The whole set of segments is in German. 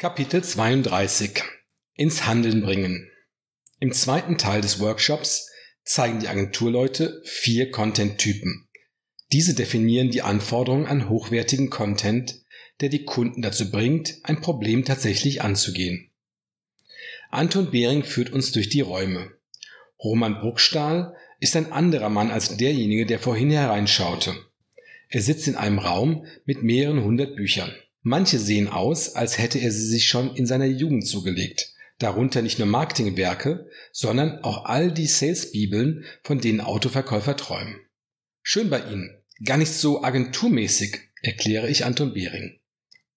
Kapitel 32 Ins Handeln bringen. Im zweiten Teil des Workshops zeigen die Agenturleute vier Content-Typen. Diese definieren die Anforderungen an hochwertigen Content, der die Kunden dazu bringt, ein Problem tatsächlich anzugehen. Anton Behring führt uns durch die Räume. Roman Bruckstahl ist ein anderer Mann als derjenige, der vorhin hereinschaute. Er sitzt in einem Raum mit mehreren hundert Büchern. Manche sehen aus, als hätte er sie sich schon in seiner Jugend zugelegt. Darunter nicht nur Marketingwerke, sondern auch all die Sales-Bibeln, von denen Autoverkäufer träumen. Schön bei Ihnen. Gar nicht so agenturmäßig, erkläre ich Anton Behring.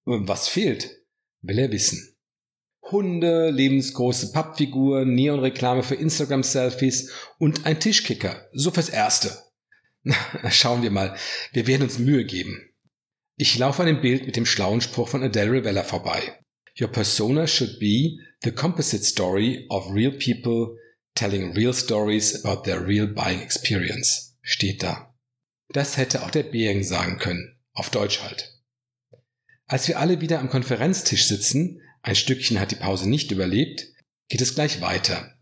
Was fehlt? Will er wissen. Hunde, lebensgroße Pappfiguren, Neonreklame für Instagram-Selfies und ein Tischkicker. So fürs Erste. Schauen wir mal. Wir werden uns Mühe geben. Ich laufe an dem Bild mit dem schlauen Spruch von Adele Rivella vorbei. Your persona should be the composite story of real people telling real stories about their real buying experience. Steht da. Das hätte auch der Bering sagen können. Auf Deutsch halt. Als wir alle wieder am Konferenztisch sitzen, ein Stückchen hat die Pause nicht überlebt, geht es gleich weiter.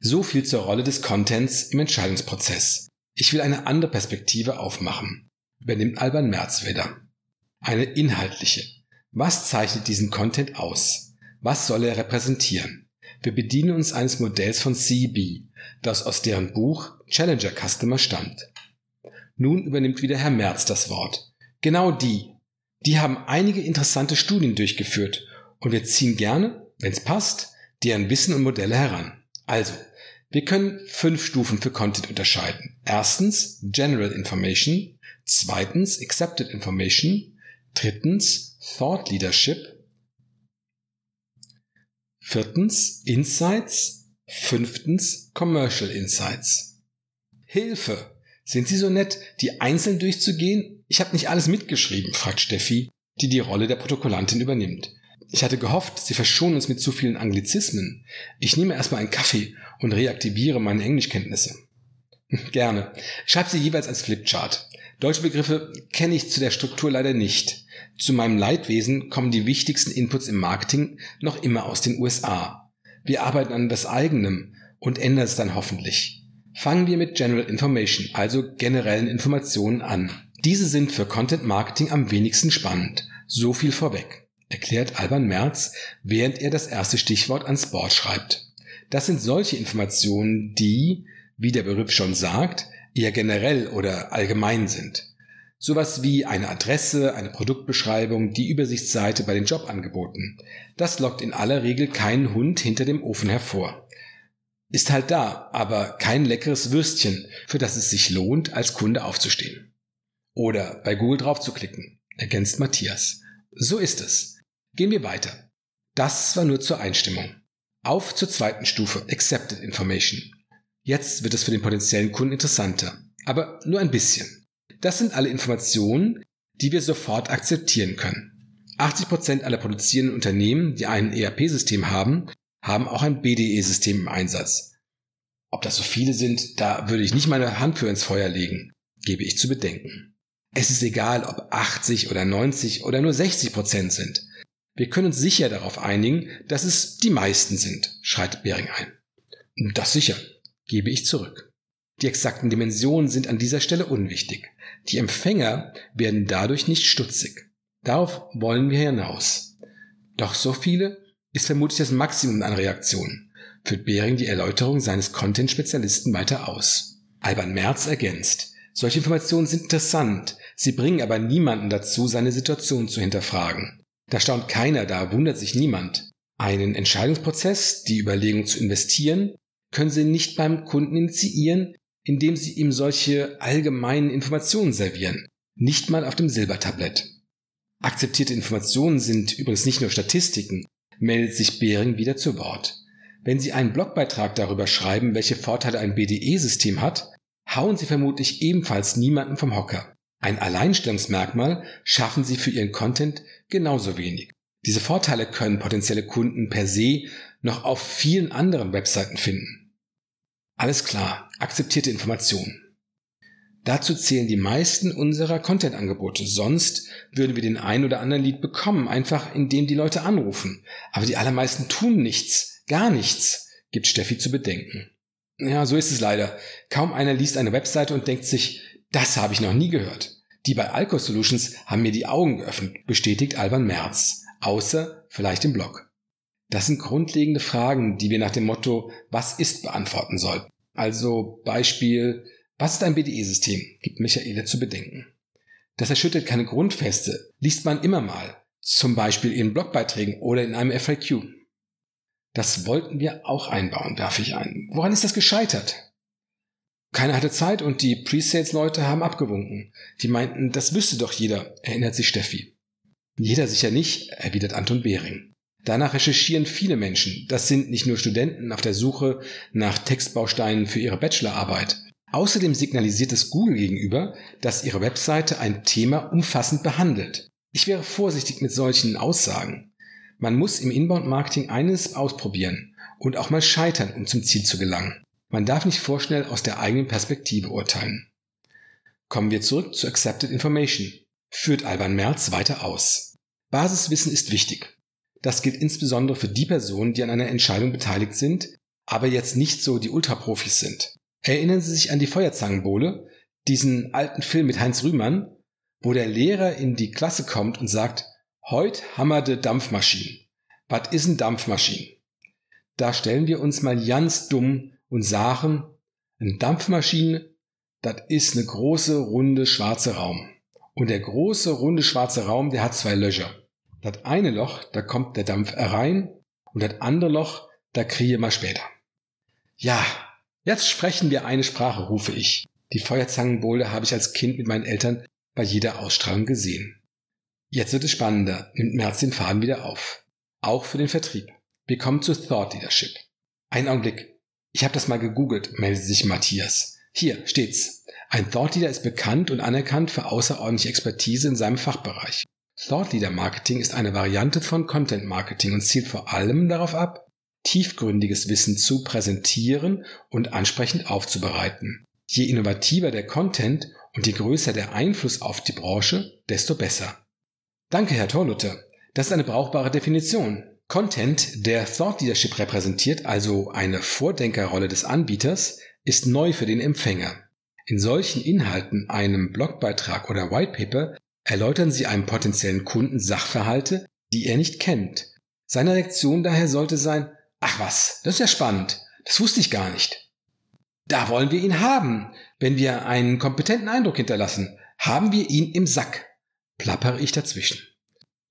So viel zur Rolle des Contents im Entscheidungsprozess. Ich will eine andere Perspektive aufmachen. Übernimmt Alban Merz wieder. Eine inhaltliche. Was zeichnet diesen Content aus? Was soll er repräsentieren? Wir bedienen uns eines Modells von CB, das aus deren Buch Challenger Customer stammt. Nun übernimmt wieder Herr Merz das Wort. Genau die. Die haben einige interessante Studien durchgeführt und wir ziehen gerne, wenn es passt, deren Wissen und Modelle heran. Also, wir können fünf Stufen für Content unterscheiden. Erstens General Information, zweitens Accepted Information, Drittens Thought Leadership. Viertens Insights. Fünftens Commercial Insights. Hilfe! Sind Sie so nett, die einzeln durchzugehen? Ich habe nicht alles mitgeschrieben, fragt Steffi, die die Rolle der Protokollantin übernimmt. Ich hatte gehofft, Sie verschonen uns mit zu vielen Anglizismen. Ich nehme erstmal einen Kaffee und reaktiviere meine Englischkenntnisse. Gerne. Schreib sie jeweils als Flipchart. Deutsche Begriffe kenne ich zu der Struktur leider nicht. Zu meinem Leidwesen kommen die wichtigsten Inputs im Marketing noch immer aus den USA. Wir arbeiten an das eigenem und ändern es dann hoffentlich. Fangen wir mit General Information, also generellen Informationen an. Diese sind für Content Marketing am wenigsten spannend. So viel vorweg, erklärt Alban Merz, während er das erste Stichwort ans Board schreibt. Das sind solche Informationen, die, wie der Begriff schon sagt, eher generell oder allgemein sind. Sowas wie eine Adresse, eine Produktbeschreibung, die Übersichtsseite bei den Jobangeboten. Das lockt in aller Regel keinen Hund hinter dem Ofen hervor. Ist halt da, aber kein leckeres Würstchen, für das es sich lohnt, als Kunde aufzustehen. Oder bei Google draufzuklicken, ergänzt Matthias. So ist es. Gehen wir weiter. Das war nur zur Einstimmung. Auf zur zweiten Stufe, Accepted Information. Jetzt wird es für den potenziellen Kunden interessanter, aber nur ein bisschen. Das sind alle Informationen, die wir sofort akzeptieren können. 80% aller produzierenden Unternehmen, die ein ERP-System haben, haben auch ein BDE-System im Einsatz. Ob das so viele sind, da würde ich nicht meine Hand für ins Feuer legen, gebe ich zu bedenken. Es ist egal, ob 80 oder 90 oder nur 60 Prozent sind. Wir können uns sicher darauf einigen, dass es die meisten sind, schreit Bering ein. Das sicher gebe ich zurück. Die exakten Dimensionen sind an dieser Stelle unwichtig. Die Empfänger werden dadurch nicht stutzig. Darauf wollen wir hinaus. Doch so viele ist vermutlich das Maximum an Reaktionen. Führt Behring die Erläuterung seines Content-Spezialisten weiter aus. Alban Merz ergänzt. Solche Informationen sind interessant, sie bringen aber niemanden dazu, seine Situation zu hinterfragen. Da staunt keiner, da wundert sich niemand. Einen Entscheidungsprozess, die Überlegung zu investieren, können Sie nicht beim Kunden initiieren, indem Sie ihm solche allgemeinen Informationen servieren, nicht mal auf dem Silbertablett. Akzeptierte Informationen sind übrigens nicht nur Statistiken, meldet sich Behring wieder zu Wort. Wenn Sie einen Blogbeitrag darüber schreiben, welche Vorteile ein BDE-System hat, hauen Sie vermutlich ebenfalls niemanden vom Hocker. Ein Alleinstellungsmerkmal schaffen Sie für Ihren Content genauso wenig. Diese Vorteile können potenzielle Kunden per se noch auf vielen anderen Webseiten finden. Alles klar, akzeptierte Informationen. Dazu zählen die meisten unserer Content-Angebote. Sonst würden wir den ein oder anderen Lied bekommen, einfach indem die Leute anrufen. Aber die allermeisten tun nichts, gar nichts, gibt Steffi zu bedenken. Ja, so ist es leider. Kaum einer liest eine Webseite und denkt sich, das habe ich noch nie gehört. Die bei Alco Solutions haben mir die Augen geöffnet, bestätigt Alban Merz. Außer vielleicht im Blog. Das sind grundlegende Fragen, die wir nach dem Motto Was ist beantworten sollten. Also Beispiel, was ist ein BDE-System? gibt Michaele zu bedenken. Das erschüttert keine Grundfeste, liest man immer mal, zum Beispiel in Blogbeiträgen oder in einem FAQ. Das wollten wir auch einbauen, werfe ich ein. Woran ist das gescheitert? Keiner hatte Zeit und die Presales-Leute haben abgewunken. Die meinten, das wüsste doch jeder, erinnert sich Steffi. Jeder sicher nicht, erwidert Anton Behring. Danach recherchieren viele Menschen. Das sind nicht nur Studenten auf der Suche nach Textbausteinen für ihre Bachelorarbeit. Außerdem signalisiert es Google gegenüber, dass ihre Webseite ein Thema umfassend behandelt. Ich wäre vorsichtig mit solchen Aussagen. Man muss im Inbound-Marketing eines ausprobieren und auch mal scheitern, um zum Ziel zu gelangen. Man darf nicht vorschnell aus der eigenen Perspektive urteilen. Kommen wir zurück zu Accepted Information. Führt Alban Merz weiter aus. Basiswissen ist wichtig. Das gilt insbesondere für die Personen, die an einer Entscheidung beteiligt sind, aber jetzt nicht so die Ultraprofis sind. Erinnern Sie sich an die Feuerzangenbowle, diesen alten Film mit Heinz Rühmann, wo der Lehrer in die Klasse kommt und sagt, heut hammerde Dampfmaschinen. Was is n Dampfmaschinen? Da stellen wir uns mal ganz dumm und sagen, eine Dampfmaschine, das ist eine große, runde, schwarze Raum. Und der große, runde, schwarze Raum, der hat zwei Löcher. Das eine Loch, da kommt der Dampf rein und das andere Loch, da kriege man später. Ja, jetzt sprechen wir eine Sprache, rufe ich. Die Feuerzangenbowle habe ich als Kind mit meinen Eltern bei jeder Ausstrahlung gesehen. Jetzt wird es spannender, nimmt Merz den Faden wieder auf. Auch für den Vertrieb. Wir kommen zu Thought Leadership. Ein Augenblick. Ich habe das mal gegoogelt, meldet sich Matthias. Hier steht's. Ein Thought Leader ist bekannt und anerkannt für außerordentliche Expertise in seinem Fachbereich. Thought Leader Marketing ist eine Variante von Content Marketing und zielt vor allem darauf ab, tiefgründiges Wissen zu präsentieren und ansprechend aufzubereiten. Je innovativer der Content und je größer der Einfluss auf die Branche, desto besser. Danke, Herr Torlutte. Das ist eine brauchbare Definition. Content, der Thought Leadership repräsentiert, also eine Vordenkerrolle des Anbieters, ist neu für den Empfänger. In solchen Inhalten, einem Blogbeitrag oder Whitepaper, erläutern Sie einem potenziellen Kunden Sachverhalte, die er nicht kennt. Seine Reaktion daher sollte sein, ach was, das ist ja spannend, das wusste ich gar nicht. Da wollen wir ihn haben. Wenn wir einen kompetenten Eindruck hinterlassen, haben wir ihn im Sack, plappere ich dazwischen.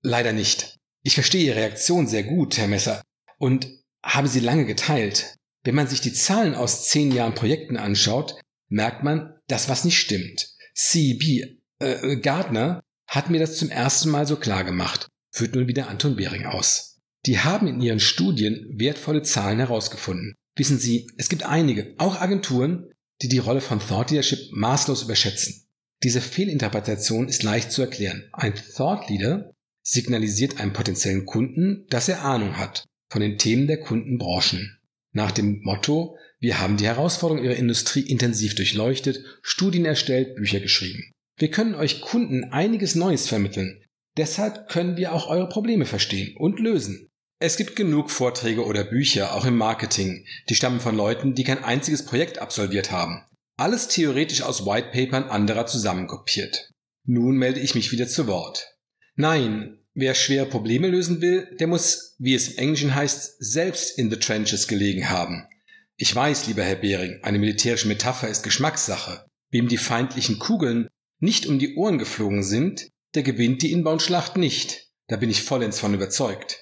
Leider nicht. Ich verstehe Ihre Reaktion sehr gut, Herr Messer, und habe sie lange geteilt. Wenn man sich die Zahlen aus zehn Jahren Projekten anschaut, merkt man, dass was nicht stimmt. CB äh, Gardner hat mir das zum ersten Mal so klar gemacht, führt nun wieder Anton Behring aus. Die haben in ihren Studien wertvolle Zahlen herausgefunden. Wissen Sie, es gibt einige, auch Agenturen, die die Rolle von Thought Leadership maßlos überschätzen. Diese Fehlinterpretation ist leicht zu erklären. Ein Thought Leader signalisiert einem potenziellen Kunden, dass er Ahnung hat von den Themen der Kundenbranchen. Nach dem Motto, wir haben die Herausforderungen Ihrer Industrie intensiv durchleuchtet, Studien erstellt, Bücher geschrieben. Wir können euch Kunden einiges Neues vermitteln. Deshalb können wir auch eure Probleme verstehen und lösen. Es gibt genug Vorträge oder Bücher, auch im Marketing, die stammen von Leuten, die kein einziges Projekt absolviert haben. Alles theoretisch aus Whitepapern anderer zusammenkopiert. Nun melde ich mich wieder zu Wort. Nein, wer schwere Probleme lösen will, der muss, wie es im Englischen heißt, selbst in the trenches gelegen haben. Ich weiß, lieber Herr Behring, eine militärische Metapher ist Geschmackssache. Wem die feindlichen Kugeln nicht um die Ohren geflogen sind, der gewinnt die Inbound-Schlacht nicht. Da bin ich vollends von überzeugt.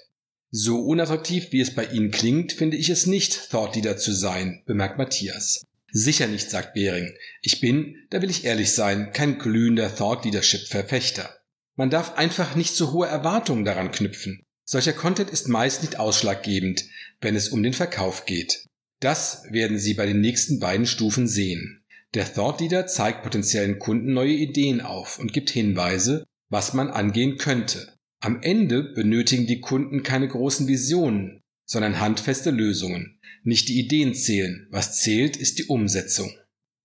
So unattraktiv, wie es bei Ihnen klingt, finde ich es nicht, Thought Leader zu sein, bemerkt Matthias. Sicher nicht, sagt Behring. Ich bin, da will ich ehrlich sein, kein glühender Thought Leadership Verfechter. Man darf einfach nicht so hohe Erwartungen daran knüpfen. Solcher Content ist meist nicht ausschlaggebend, wenn es um den Verkauf geht. Das werden Sie bei den nächsten beiden Stufen sehen. Der Thought Leader zeigt potenziellen Kunden neue Ideen auf und gibt Hinweise, was man angehen könnte. Am Ende benötigen die Kunden keine großen Visionen, sondern handfeste Lösungen. Nicht die Ideen zählen, was zählt, ist die Umsetzung.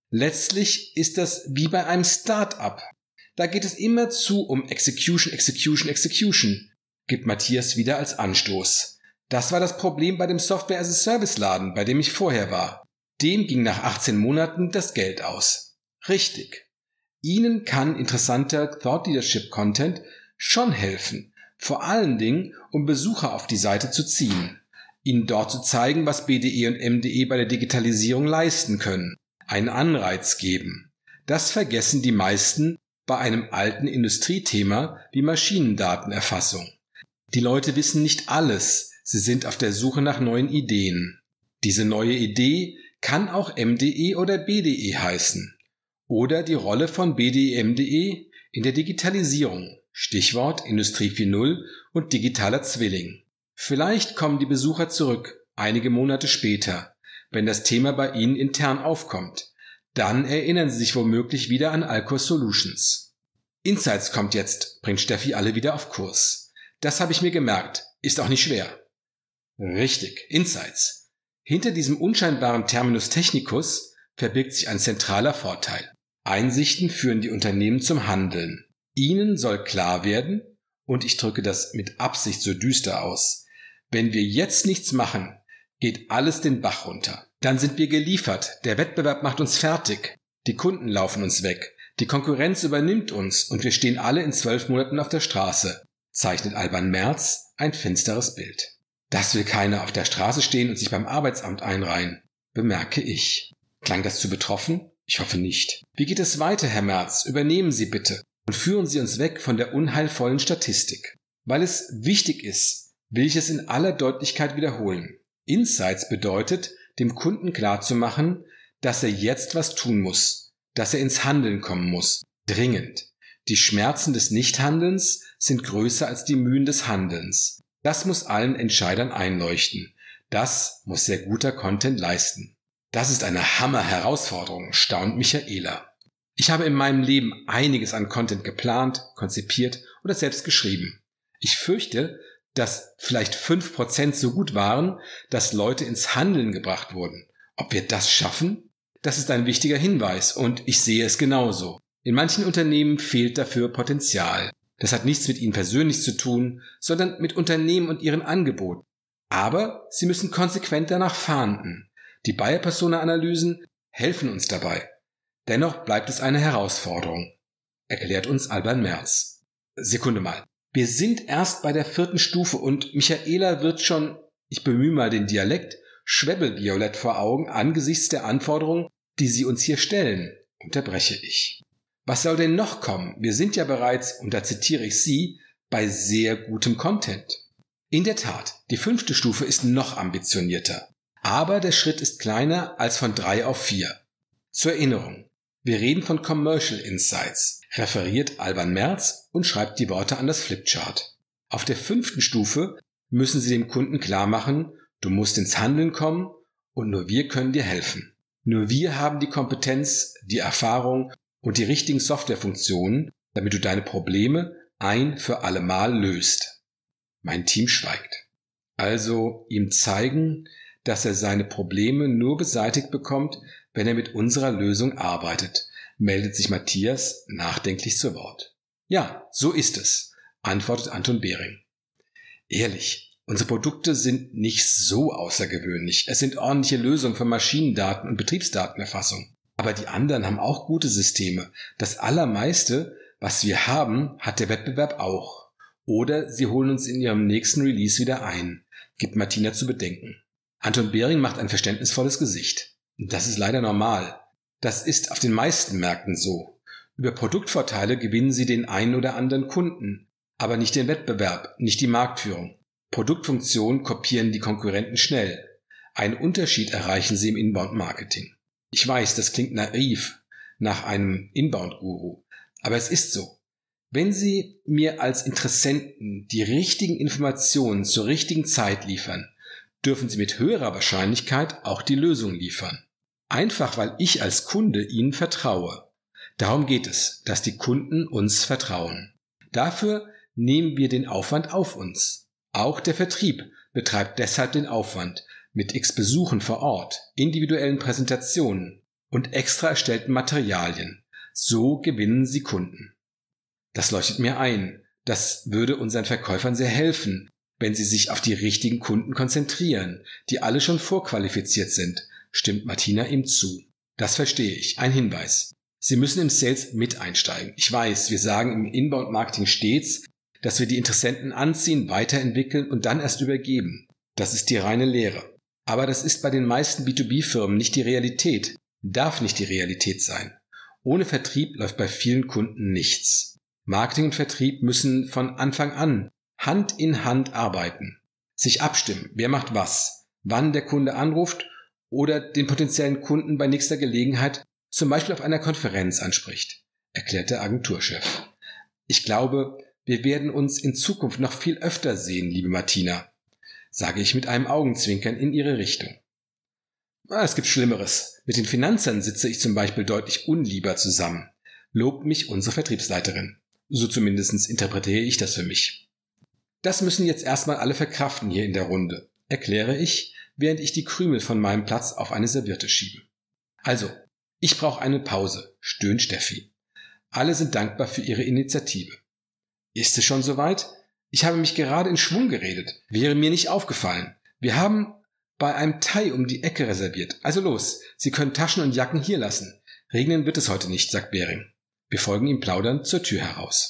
Letztlich ist das wie bei einem Start-up. Da geht es immerzu um Execution, Execution, Execution, gibt Matthias wieder als Anstoß. Das war das Problem bei dem Software-as-a-Service-Laden, bei dem ich vorher war. Dem ging nach 18 Monaten das Geld aus. Richtig. Ihnen kann interessanter Thought Leadership Content schon helfen, vor allen Dingen, um Besucher auf die Seite zu ziehen, ihnen dort zu zeigen, was BDE und MDE bei der Digitalisierung leisten können, einen Anreiz geben. Das vergessen die meisten bei einem alten Industriethema wie Maschinendatenerfassung. Die Leute wissen nicht alles, sie sind auf der Suche nach neuen Ideen. Diese neue Idee kann auch MDE oder BDE heißen. Oder die Rolle von BDE MDE in der Digitalisierung. Stichwort Industrie 4.0 und digitaler Zwilling. Vielleicht kommen die Besucher zurück, einige Monate später, wenn das Thema bei Ihnen intern aufkommt. Dann erinnern Sie sich womöglich wieder an Alcor Solutions. Insights kommt jetzt, bringt Steffi alle wieder auf Kurs. Das habe ich mir gemerkt, ist auch nicht schwer. Richtig, Insights. Hinter diesem unscheinbaren Terminus technicus verbirgt sich ein zentraler Vorteil. Einsichten führen die Unternehmen zum Handeln. Ihnen soll klar werden, und ich drücke das mit Absicht so düster aus, wenn wir jetzt nichts machen, geht alles den Bach runter. Dann sind wir geliefert, der Wettbewerb macht uns fertig, die Kunden laufen uns weg, die Konkurrenz übernimmt uns und wir stehen alle in zwölf Monaten auf der Straße, zeichnet Alban Merz ein finsteres Bild. Das will keiner auf der Straße stehen und sich beim Arbeitsamt einreihen, bemerke ich. Klang das zu betroffen? Ich hoffe nicht. Wie geht es weiter, Herr Merz? Übernehmen Sie bitte und führen Sie uns weg von der unheilvollen Statistik. Weil es wichtig ist, will ich es in aller Deutlichkeit wiederholen. Insights bedeutet, dem Kunden klarzumachen, dass er jetzt was tun muss, dass er ins Handeln kommen muss, dringend. Die Schmerzen des Nichthandelns sind größer als die Mühen des Handelns. Das muss allen Entscheidern einleuchten. Das muss sehr guter Content leisten. Das ist eine Hammer-Herausforderung, staunt Michaela. Ich habe in meinem Leben einiges an Content geplant, konzipiert oder selbst geschrieben. Ich fürchte, dass vielleicht fünf Prozent so gut waren, dass Leute ins Handeln gebracht wurden. Ob wir das schaffen? Das ist ein wichtiger Hinweis und ich sehe es genauso. In manchen Unternehmen fehlt dafür Potenzial. Das hat nichts mit ihnen persönlich zu tun, sondern mit Unternehmen und ihren Angeboten. Aber sie müssen konsequent danach fahnden. Die Buyer-Persona-Analysen helfen uns dabei. Dennoch bleibt es eine Herausforderung, erklärt uns Alban Merz. Sekunde mal. Wir sind erst bei der vierten Stufe und Michaela wird schon, ich bemühe mal den Dialekt, schwebbelviolett vor Augen angesichts der Anforderungen, die sie uns hier stellen, unterbreche ich. Was soll denn noch kommen? Wir sind ja bereits, und da zitiere ich Sie, bei sehr gutem Content. In der Tat, die fünfte Stufe ist noch ambitionierter. Aber der Schritt ist kleiner als von drei auf vier. Zur Erinnerung. Wir reden von Commercial Insights, referiert Alban Merz und schreibt die Worte an das Flipchart. Auf der fünften Stufe müssen Sie dem Kunden klar machen, du musst ins Handeln kommen und nur wir können dir helfen. Nur wir haben die Kompetenz, die Erfahrung und die richtigen Softwarefunktionen, damit du deine Probleme ein für allemal löst. Mein Team schweigt. Also ihm zeigen, dass er seine Probleme nur beseitigt bekommt, wenn er mit unserer Lösung arbeitet, meldet sich Matthias nachdenklich zu Wort. Ja, so ist es, antwortet Anton Behring. Ehrlich, unsere Produkte sind nicht so außergewöhnlich. Es sind ordentliche Lösungen für Maschinendaten und Betriebsdatenerfassung. Aber die anderen haben auch gute Systeme. Das Allermeiste, was wir haben, hat der Wettbewerb auch. Oder sie holen uns in ihrem nächsten Release wieder ein, gibt Martina zu bedenken. Anton Behring macht ein verständnisvolles Gesicht. Das ist leider normal. Das ist auf den meisten Märkten so. Über Produktvorteile gewinnen sie den einen oder anderen Kunden, aber nicht den Wettbewerb, nicht die Marktführung. Produktfunktionen kopieren die Konkurrenten schnell. Einen Unterschied erreichen sie im Inbound-Marketing. Ich weiß, das klingt naiv nach einem Inbound-Guru, aber es ist so. Wenn Sie mir als Interessenten die richtigen Informationen zur richtigen Zeit liefern, dürfen Sie mit höherer Wahrscheinlichkeit auch die Lösung liefern. Einfach weil ich als Kunde ihnen vertraue. Darum geht es, dass die Kunden uns vertrauen. Dafür nehmen wir den Aufwand auf uns. Auch der Vertrieb betreibt deshalb den Aufwand mit x Besuchen vor Ort, individuellen Präsentationen und extra erstellten Materialien. So gewinnen sie Kunden. Das leuchtet mir ein. Das würde unseren Verkäufern sehr helfen, wenn sie sich auf die richtigen Kunden konzentrieren, die alle schon vorqualifiziert sind, stimmt Martina ihm zu. Das verstehe ich. Ein Hinweis. Sie müssen im Sales mit einsteigen. Ich weiß, wir sagen im Inbound-Marketing stets, dass wir die Interessenten anziehen, weiterentwickeln und dann erst übergeben. Das ist die reine Lehre. Aber das ist bei den meisten B2B-Firmen nicht die Realität, darf nicht die Realität sein. Ohne Vertrieb läuft bei vielen Kunden nichts. Marketing und Vertrieb müssen von Anfang an Hand in Hand arbeiten, sich abstimmen, wer macht was, wann der Kunde anruft oder den potenziellen Kunden bei nächster Gelegenheit zum Beispiel auf einer Konferenz anspricht, erklärt der Agenturchef. Ich glaube, wir werden uns in Zukunft noch viel öfter sehen, liebe Martina, sage ich mit einem Augenzwinkern in ihre Richtung. Ah, es gibt Schlimmeres. Mit den Finanzern sitze ich zum Beispiel deutlich unlieber zusammen, lobt mich unsere Vertriebsleiterin. So zumindest interpretiere ich das für mich. Das müssen jetzt erstmal alle verkraften hier in der Runde, erkläre ich, während ich die Krümel von meinem Platz auf eine Serviette schiebe. Also, ich brauche eine Pause, stöhnt Steffi. Alle sind dankbar für ihre Initiative. Ist es schon soweit? Ich habe mich gerade in Schwung geredet. Wäre mir nicht aufgefallen. Wir haben bei einem Thai um die Ecke reserviert. Also los, Sie können Taschen und Jacken hier lassen. Regnen wird es heute nicht, sagt Bering. Wir folgen ihm plaudernd zur Tür heraus.